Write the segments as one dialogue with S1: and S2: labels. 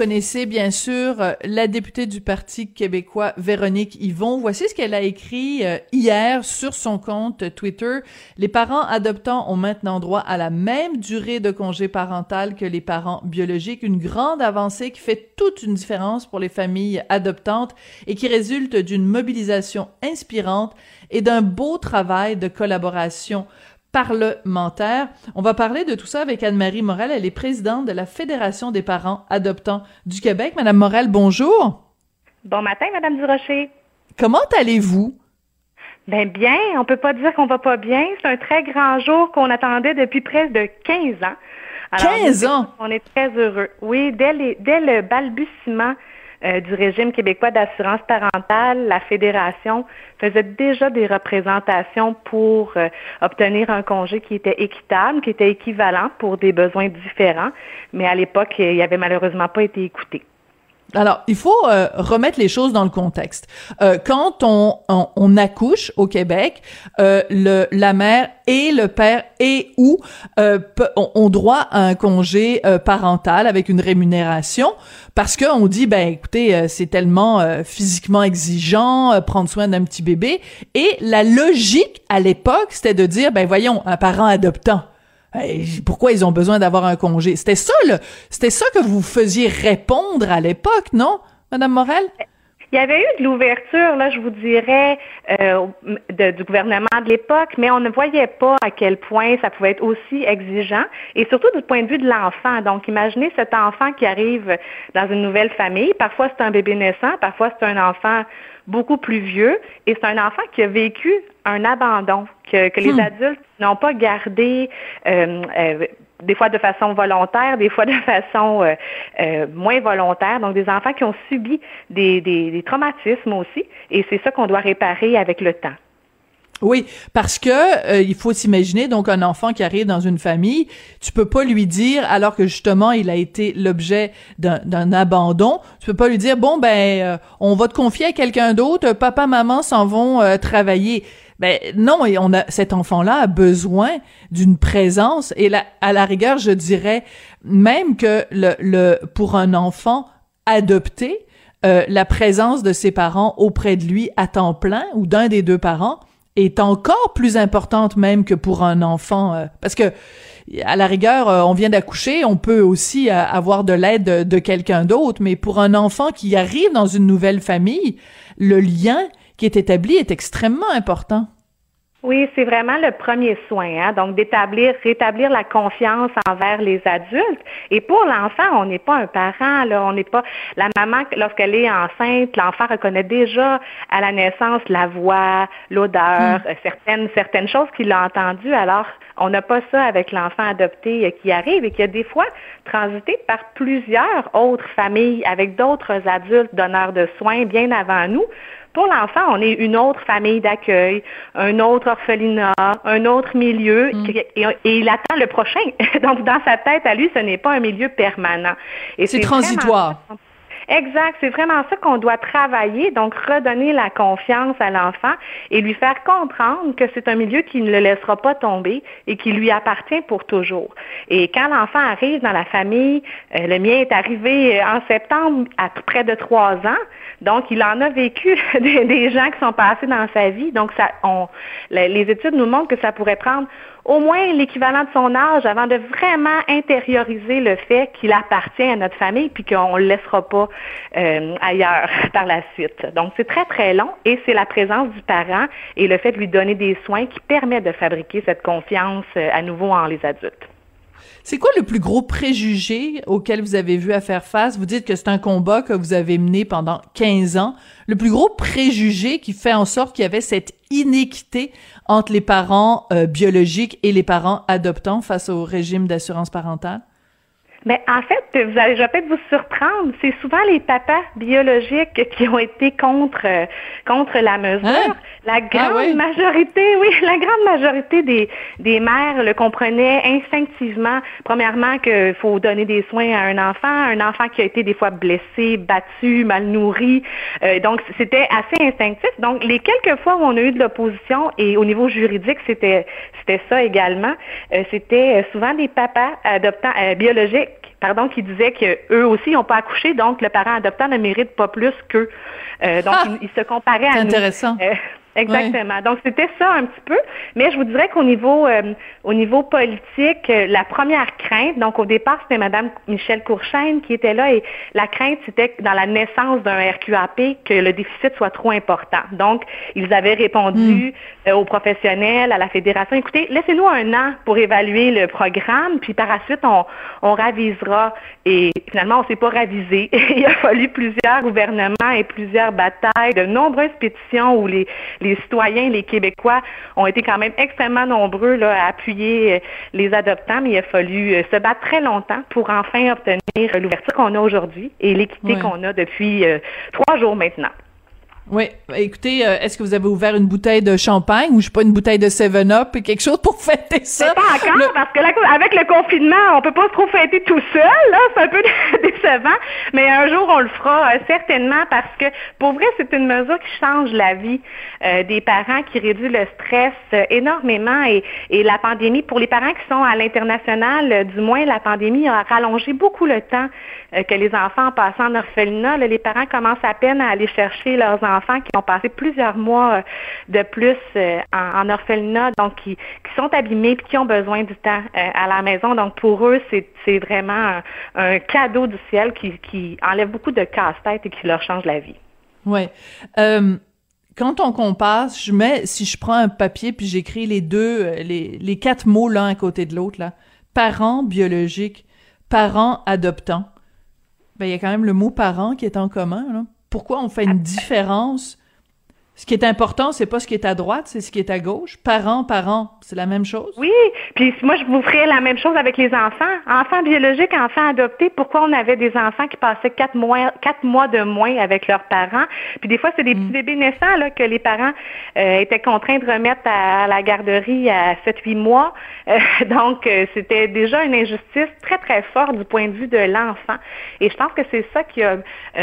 S1: connaissez bien sûr euh, la députée du Parti québécois Véronique Yvon. Voici ce qu'elle a écrit euh, hier sur son compte Twitter. Les parents adoptants ont maintenant droit à la même durée de congé parental que les parents biologiques, une grande avancée qui fait toute une différence pour les familles adoptantes et qui résulte d'une mobilisation inspirante et d'un beau travail de collaboration parlementaire. On va parler de tout ça avec Anne-Marie Morel. Elle est présidente de la Fédération des parents adoptants du Québec. Madame Morel, bonjour.
S2: Bon matin, Madame Durocher.
S1: Comment allez-vous?
S2: Ben bien, on peut pas dire qu'on va pas bien. C'est un très grand jour qu'on attendait depuis presque de 15 ans.
S1: 15 ans?
S2: On est très heureux. Oui, dès, les, dès le balbutiement euh, du régime québécois d'assurance parentale, la fédération faisait déjà des représentations pour euh, obtenir un congé qui était équitable, qui était équivalent pour des besoins différents, mais à l'époque, il n'avait malheureusement pas été écouté.
S1: Alors, il faut euh, remettre les choses dans le contexte. Euh, quand on, on, accouche au Québec, euh, le, la mère et le père et ou ont, droit à un congé parental avec une rémunération parce qu'on dit, ben écoutez, c'est tellement physiquement exigeant prendre soin d'un petit bébé. Et la logique à l'époque, c'était de dire, ben voyons, un parent adoptant pourquoi ils ont besoin d'avoir un congé? C'était ça, c'était ça que vous faisiez répondre à l'époque, non, Madame Morel?
S2: Il y avait eu de l'ouverture, là, je vous dirais, euh, du gouvernement de l'époque, mais on ne voyait pas à quel point ça pouvait être aussi exigeant, et surtout du point de vue de l'enfant. Donc, imaginez cet enfant qui arrive dans une nouvelle famille. Parfois, c'est un bébé naissant, parfois, c'est un enfant beaucoup plus vieux, et c'est un enfant qui a vécu un abandon, que, les hmm. adultes n'ont pas gardé. Euh, euh, des fois de façon volontaire, des fois de façon euh, moins volontaire. Donc, des enfants qui ont subi des, des traumatismes aussi. Et c'est ça qu'on doit réparer avec le temps.
S1: Oui, parce que euh, il faut s'imaginer donc un enfant qui arrive dans une famille, tu peux pas lui dire alors que justement il a été l'objet d'un abandon, tu peux pas lui dire bon ben euh, on va te confier à quelqu'un d'autre, papa maman s'en vont euh, travailler. Ben non, et on a cet enfant-là a besoin d'une présence et à la rigueur, je dirais même que le, le pour un enfant adopté, la présence de ses parents auprès de lui à temps plein ou d'un des deux parents est encore plus importante même que pour un enfant euh, parce que à la rigueur euh, on vient d'accoucher on peut aussi euh, avoir de l'aide de, quelqu'un d'autre mais pour un enfant qui arrive dans une nouvelle famille le lien qui est établi est extrêmement important
S2: oui, c'est vraiment le premier soin, hein? donc d'établir, rétablir la confiance envers les adultes. Et pour l'enfant, on n'est pas un parent, là, on n'est pas la maman lorsqu'elle est enceinte, l'enfant reconnaît déjà à la naissance la voix, l'odeur, hmm. certaines certaines choses qu'il a entendues. Alors, on n'a pas ça avec l'enfant adopté qui arrive et qui a des fois transité par plusieurs autres familles avec d'autres adultes donneurs de soins bien avant nous pour l'enfant, on est une autre famille d'accueil, un autre orphelinat, un autre milieu, mm. et, il attend le prochain. Donc, dans sa tête, à lui, ce n'est pas un milieu permanent.
S1: C'est transitoire.
S2: Exact, c'est vraiment ça qu'on doit travailler, donc redonner la confiance à l'enfant et lui faire comprendre que c'est un milieu qui ne le laissera pas tomber et qui lui appartient pour toujours. Et quand l'enfant arrive dans la famille, euh, le mien est arrivé en septembre à près de trois ans, donc il en a vécu des, gens qui sont passés dans sa vie, donc ça, les études nous montrent que ça pourrait prendre au moins l'équivalent de son âge avant de vraiment intérioriser le fait qu'il appartient à notre famille puis qu'on ne le laissera pas euh, ailleurs par la suite. Donc, c'est très, très long et c'est la présence du parent et le fait de lui donner des soins qui permet de fabriquer cette confiance euh, à nouveau en les adultes.
S1: C'est quoi le plus gros préjugé auquel vous avez vu à faire face? Vous dites que c'est un combat que vous avez mené pendant 15 ans. Le plus gros préjugé qui fait en sorte qu'il y avait cette inéquité entre les parents euh, biologiques et les parents adoptants face au régime d'assurance parentale?
S2: Mais en fait, vous allez, je vais peut-être vous surprendre, c'est souvent les papas biologiques qui ont été contre contre la mesure. Hein? La ah grande majorité, oui, la grande majorité des, des mères le comprenaient instinctivement. Premièrement, qu'il faut donner des soins à un enfant, un enfant qui a été des fois blessé, battu, mal nourri. Euh, donc, c'était assez instinctif. Donc, les quelques fois où on a eu de l'opposition et au niveau juridique, c'était c'était ça également. Euh, c'était souvent des papas adoptants euh, biologiques pardon, qui disaient qu'eux aussi n'ont pas accouché, donc le parent adoptant ne mérite pas plus qu'eux. Euh, donc, ah! ils, se comparaient à
S1: nous. intéressant.
S2: Euh, Exactement. Donc c'était ça un petit peu, mais je vous dirais qu'au niveau euh, au niveau politique, euh, la première crainte, donc au départ c'était Madame Michelle Courchaine qui était là et la crainte c'était dans la naissance d'un RQAP que le déficit soit trop important. Donc ils avaient répondu hmm. euh, aux professionnels, à la fédération, écoutez, laissez-nous un an pour évaluer le programme, puis par la suite on on ravisera. Et finalement on s'est pas ravisé. Il a fallu plusieurs gouvernements et plusieurs batailles, de nombreuses pétitions où les les citoyens, les Québécois ont été quand même extrêmement nombreux là, à appuyer euh, les adoptants, mais il a fallu euh, se battre très longtemps pour enfin obtenir l'ouverture qu'on a aujourd'hui et l'équité qu'on a depuis euh, trois jours maintenant.
S1: Oui, écoutez, euh, est-ce que vous avez ouvert une bouteille de champagne ou je sais pas une bouteille de 7-Up et quelque chose pour fêter ça?
S2: Pas encore parce que là, avec le confinement, on peut pas trop fêter tout seul, là, c'est un peu décevant, mais un jour on le fera euh, certainement parce que pour vrai, c'est une mesure qui change la vie euh, des parents, qui réduit le stress énormément. Et, et la pandémie pour les parents qui sont à l'international, du moins la pandémie a rallongé beaucoup le temps que les enfants passent en orphelinat. les parents commencent à peine à aller chercher leurs enfants enfants qui ont passé plusieurs mois euh, de plus euh, en, orphelinat, donc qui, sont abîmés et qui ont besoin du temps euh, à la maison. Donc pour eux, c'est vraiment un, cadeau du ciel qui, enlève beaucoup de casse-tête et qui leur change la vie.
S1: Oui. quand on compare, je mets, si je prends un papier puis j'écris les deux, les, quatre mots l'un à côté de l'autre, là, parents biologiques, parents adoptants, ben, il y a quand même le mot parent qui est en commun, là pourquoi on fait une différence ce qui est important, c'est pas ce qui est à droite, c'est ce qui est à gauche. Parents, parents, c'est la même chose.
S2: Oui, puis moi je vous ferais la même chose avec les enfants. Enfants biologiques, enfants adoptés. Pourquoi on avait des enfants qui passaient quatre mois, quatre mois de moins avec leurs parents? Puis des fois, c'est des petits mm. bébés naissants là que les parents euh, étaient contraints de remettre à, la garderie à 7-8 mois. Euh, donc euh, c'était déjà une injustice très très forte du point de vue de l'enfant. Et je pense que c'est ça qui a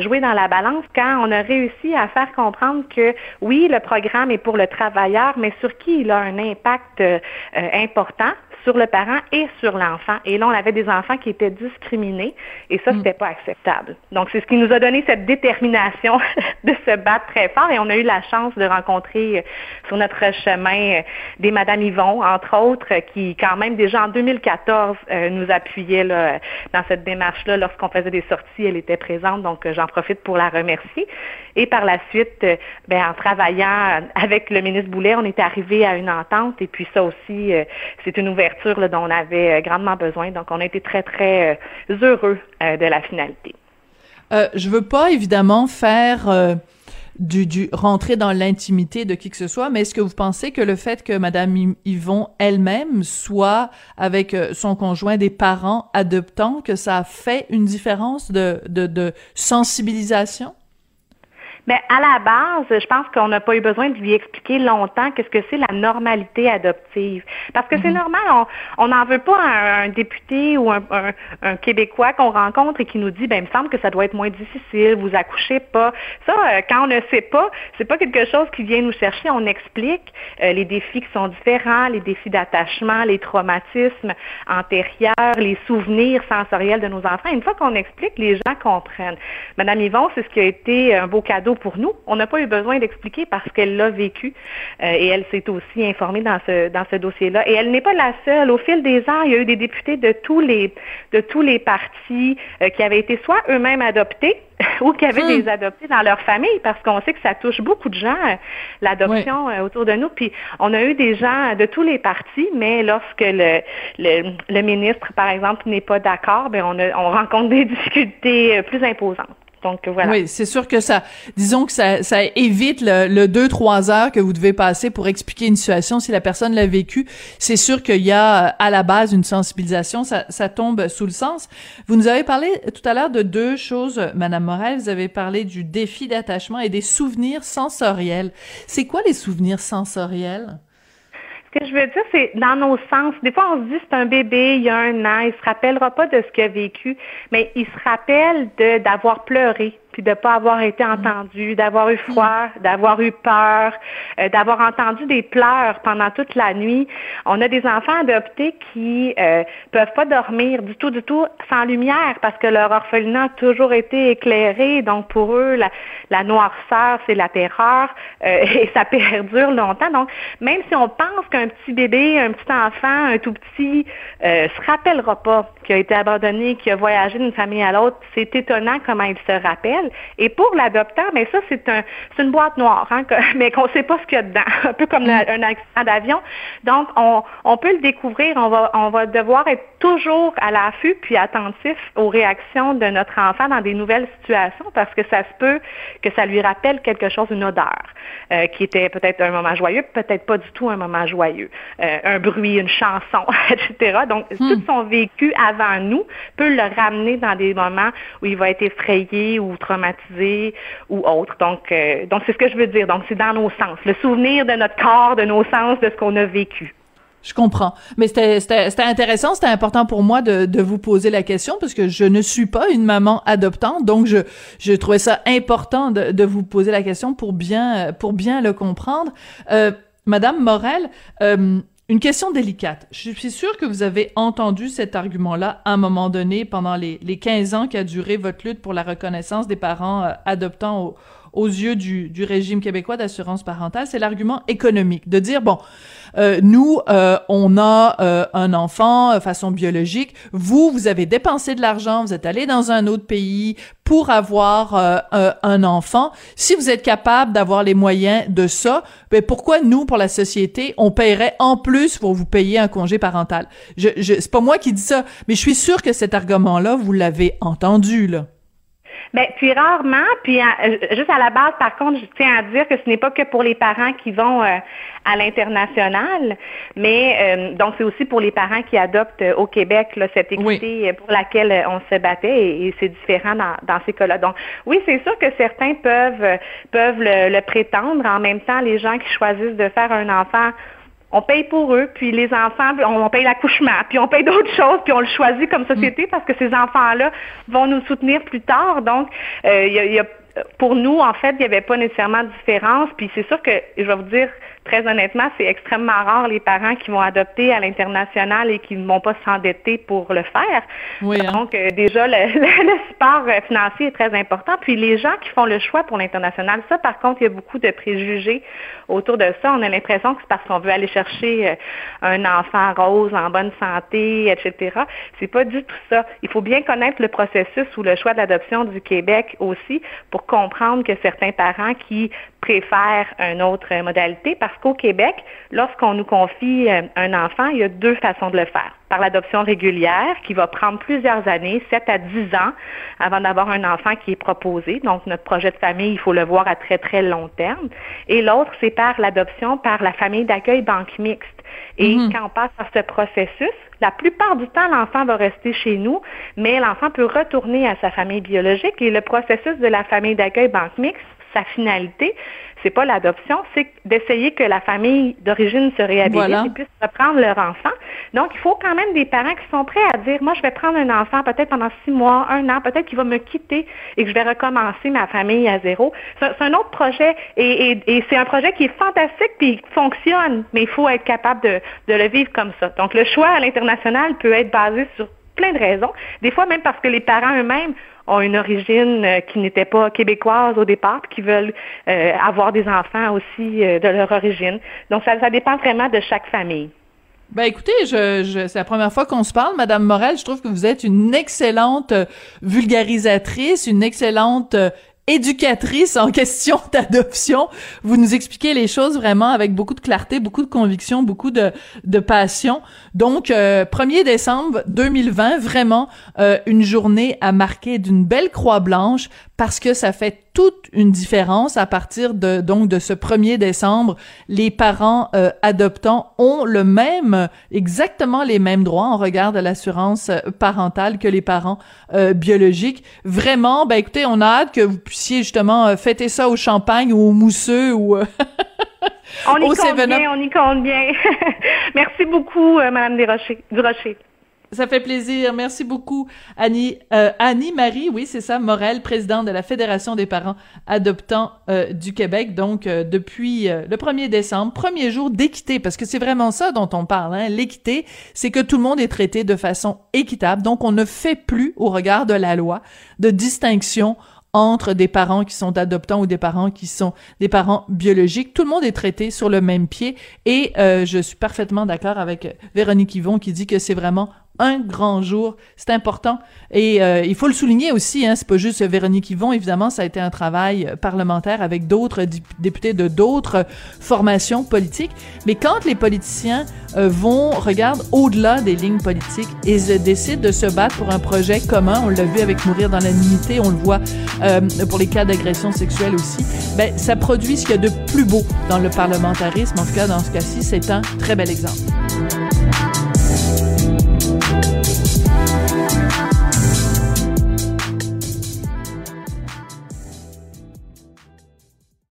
S2: joué dans la balance quand on a réussi à faire comprendre que oui, le programme est pour le travailleur, mais sur qui il a un impact euh, important sur le parent et sur l'enfant. Et là, on avait des enfants qui étaient discriminés et ça, c'était pas acceptable. Donc, c'est ce qui nous a donné cette détermination de se battre très fort et on a eu la chance de rencontrer euh, sur notre chemin euh, des Madame Yvon, entre autres, qui quand même déjà en 2014 nous appuyaient là, dans cette démarche-là. Lorsqu'on faisait des sorties, elle était présente, donc j'en profite pour la remercier. Et par la suite, ben, en travaillant avec le ministre Boulet, on est arrivé à une entente et puis ça aussi, c'est une ouverture dont on avait euh, grandement besoin. Donc, on a été très, très euh, heureux euh, de la finalité.
S1: Euh, je veux pas évidemment faire du, du rentrer dans l'intimité de qui que ce soit, mais est-ce que vous pensez que le fait que Madame Yvon elle-même soit avec son conjoint des parents adoptants, que ça a fait une différence de, de, de sensibilisation?
S2: Mais à la base, je pense qu'on n'a pas eu besoin de lui expliquer longtemps qu'est-ce que c'est la normalité adoptive. Parce que c'est mhm. normal, on n'en veut pas un, député ou un, Québécois qu'on rencontre et qui nous dit, ben, il me semble que ça doit être moins difficile, vous accouchez pas. Ça, euh, quand on ne sait pas, c'est pas quelque chose qui vient nous chercher. On explique euh, les défis qui sont différents, les défis d'attachement, les traumatismes antérieurs, les souvenirs sensoriels de nos enfants. Une fois qu'on explique, les gens comprennent. Madame Yvon, c'est ce qui a été un beau cadeau pour nous. On n'a pas eu besoin d'expliquer parce qu'elle l'a vécu euh, et elle s'est aussi informée dans ce dans ce dossier-là. Et elle n'est pas la seule. Au fil des ans, il y a eu des députés de tous les de tous les partis euh, qui avaient été soit eux-mêmes adoptés ou qui avaient hmm. des adoptés dans leur famille, parce qu'on sait que ça touche beaucoup de gens, euh, l'adoption autour de nous. Puis on a eu des gens de tous les partis, mais lorsque le, le, le ministre, par exemple, n'est pas d'accord, ben on, on rencontre des difficultés plus imposantes. Donc voilà.
S1: Oui, c'est sûr que ça, disons que ça, ça évite le, deux trois heures que vous devez passer pour expliquer une situation. Si la personne l'a vécu, c'est sûr qu'il y a à la base une sensibilisation, ça, ça tombe sous le sens. Vous nous avez parlé tout à l'heure de deux choses, Madame Morel. Vous avez parlé du défi d'attachement et des souvenirs sensoriels. C'est quoi les souvenirs sensoriels?
S2: Ce que je veux dire, c'est dans nos sens. Des fois, on se dit c'est un bébé, il y a un an, il se rappellera pas de ce qu'il a vécu, mais il se rappelle d'avoir pleuré, puis de ne pas avoir été entendu, d'avoir eu froid, d'avoir eu peur, euh, d'avoir entendu des pleurs pendant toute la nuit. On a des enfants adoptés qui euh, peuvent pas dormir du tout, du tout sans lumière parce que leur orphelinat a toujours été éclairé. Donc pour eux, la, la noirceur, c'est la terreur euh, et ça perdure longtemps. Donc même si on pense qu'un petit bébé, un petit enfant, un tout petit, euh, se rappellera pas qu'il a été abandonné, qu'il a voyagé d'une famille à l'autre, c'est étonnant comment il se rappelle. Et pour l'adoptant, mais ça, c'est un, une boîte noire, hein, mais qu'on ne sait pas ce qu'il y a dedans, un peu comme mm. un accident d'avion. Donc, on, on peut le découvrir, on va, on va devoir être toujours à l'affût puis attentif aux réactions de notre enfant dans des nouvelles situations parce que ça se peut que ça lui rappelle quelque chose, une odeur euh, qui était peut-être un moment joyeux, peut-être pas du tout un moment joyeux, euh, un bruit, une chanson, etc. Donc, hmm. tout son vécu avant nous peut le ramener dans des moments où il va être effrayé ou traumatisé ou autre. Donc, euh, donc c'est ce que je veux dire. Donc, c'est dans nos sens, le souvenir de notre corps, de nos sens, de ce qu'on a vécu.
S1: Je comprends. Mais c'était intéressant, c'était important pour moi de, de vous poser la question parce que je ne suis pas une maman adoptante, donc je, je trouvais ça important de, de vous poser la question pour bien, pour bien le comprendre. Euh, Madame Morel, euh, une question délicate. Je suis sûre que vous avez entendu cet argument-là à un moment donné pendant les, les 15 ans qu'a duré votre lutte pour la reconnaissance des parents euh, adoptants au, aux yeux du, du régime québécois d'assurance parentale, c'est l'argument économique, de dire, bon, euh, nous, euh, on a euh, un enfant de façon biologique, vous, vous avez dépensé de l'argent, vous êtes allé dans un autre pays pour avoir un enfant. Si vous êtes capable d'avoir les moyens de ça, ben pourquoi nous, pour la société, on paierait en plus pour vous payer un congé parental? Je, je, c'est pas moi qui dis ça, mais je suis sûre que cet argument-là, vous l'avez entendu, là.
S2: Bien, puis rarement, puis euh, juste à la base, par contre, je tiens à dire que ce n'est pas que pour les parents qui vont euh, à l'international, mais euh, donc c'est aussi pour les parents qui adoptent au Québec là, cette équité pour laquelle on se battait et, c'est différent dans, dans ces cas-là. Donc oui, c'est sûr que certains peuvent peuvent le, le prétendre. En même temps, les gens qui choisissent de faire un enfant on paye pour eux, puis les enfants, on paye l'accouchement, puis on paye d'autres choses, puis on le choisit comme société parce que ces enfants-là vont nous soutenir plus tard. Donc, euh, il y, a, pour nous, en fait, il n'y avait pas nécessairement de différence. Puis c'est sûr que, je vais vous dire, très honnêtement, c'est extrêmement rare les parents qui vont adopter à l'international et qui ne vont pas s'endetter pour le faire. Oui, hein. Donc, euh, déjà, le, le, support euh, financier est très important. Puis les gens qui font le choix pour l'international, ça, par contre, il y a beaucoup de préjugés autour de ça. On a l'impression que c'est parce qu'on veut aller chercher euh, un enfant rose en bonne santé, etc. C'est pas du tout ça. Il faut bien connaître le processus ou le choix de l'adoption du Québec aussi pour comprendre que certains parents qui préfèrent une autre modalité parce qu'au Québec, lorsqu'on nous confie euh, un enfant, il y a deux façons de le faire. Par l'adoption régulière, qui va prendre plusieurs années, 7 à 10 ans, avant d'avoir un enfant qui est proposé. Donc, notre projet de famille, il faut le voir à très, très long terme. Et l'autre, c'est par l'adoption par la famille d'accueil banque mixte. Et mhm. quand on passe par ce processus, la plupart du temps, l'enfant va rester chez nous, mais l'enfant peut retourner à sa famille biologique et le processus de la famille d'accueil banque mixte sa finalité, c'est pas l'adoption, c'est d'essayer que la famille d'origine se réhabilite et puisse reprendre leur enfant. Donc, il faut quand même des parents qui sont prêts à dire, moi, je vais prendre un enfant peut-être pendant six mois, un an, peut-être qu'il va me quitter et que je vais recommencer ma famille à zéro. C'est un autre projet et, c'est un projet qui est fantastique puis qui fonctionne, mais il faut être capable de, de le vivre comme ça. Donc, le choix à l'international peut être basé sur plein de raisons. Des fois, même parce que les parents eux-mêmes ont une origine euh, qui n'était pas québécoise au départ, qui veulent euh, avoir des enfants aussi de leur origine. Donc, ça, ça dépend vraiment de chaque famille.
S1: Ben écoutez, je, je c'est la première fois qu'on se parle, Madame Morel. Je trouve que vous êtes une excellente vulgarisatrice, une excellente éducatrice en question d'adoption. Vous nous expliquez les choses vraiment avec beaucoup de clarté, beaucoup de conviction, beaucoup de, de passion. Donc, 1er euh, décembre 2020, vraiment euh, une journée à marquer d'une belle croix blanche parce que ça fait toute une différence à partir de donc de ce 1er décembre. Les parents euh, adoptants ont le même, exactement les mêmes droits en regard de l'assurance parentale que les parents biologiques. Vraiment, ben écoutez, on a hâte que vous puissiez justement fêter ça au champagne ou au mousseux ou
S2: on y compte bien, on y compte bien. Merci beaucoup, euh, Madame Durocher.
S1: Ça fait plaisir. Merci beaucoup, Annie. Euh, Annie Marie, oui, c'est ça, Morel, présidente de la Fédération des parents adoptants euh, du Québec. Donc, depuis le 1er décembre, premier jour d'équité, parce que c'est vraiment ça dont on parle. Hein. L'équité, c'est que tout le monde est traité de façon équitable. Donc, on ne fait plus, au regard de la loi, de distinction entre des parents qui sont adoptants ou des parents qui sont des parents biologiques. Tout le monde est traité sur le même pied et euh, je suis parfaitement d'accord avec Véronique Yvon qui dit que c'est vraiment un grand jour. C'est important. Et euh, il faut le souligner aussi, hein, c'est pas juste Véronique Yvon, évidemment, ça a été un travail parlementaire avec d'autres députés de d'autres formations politiques. Mais quand les politiciens euh, vont, regardent au-delà des lignes politiques et décident de se battre pour un projet commun, on l'a vu avec Mourir dans l'animité, on le voit euh, pour les cas d'agression sexuelle aussi, ben, ça produit ce qu'il y a de plus beau dans le parlementarisme. En tout cas, dans ce cas-ci, c'est un très bel exemple.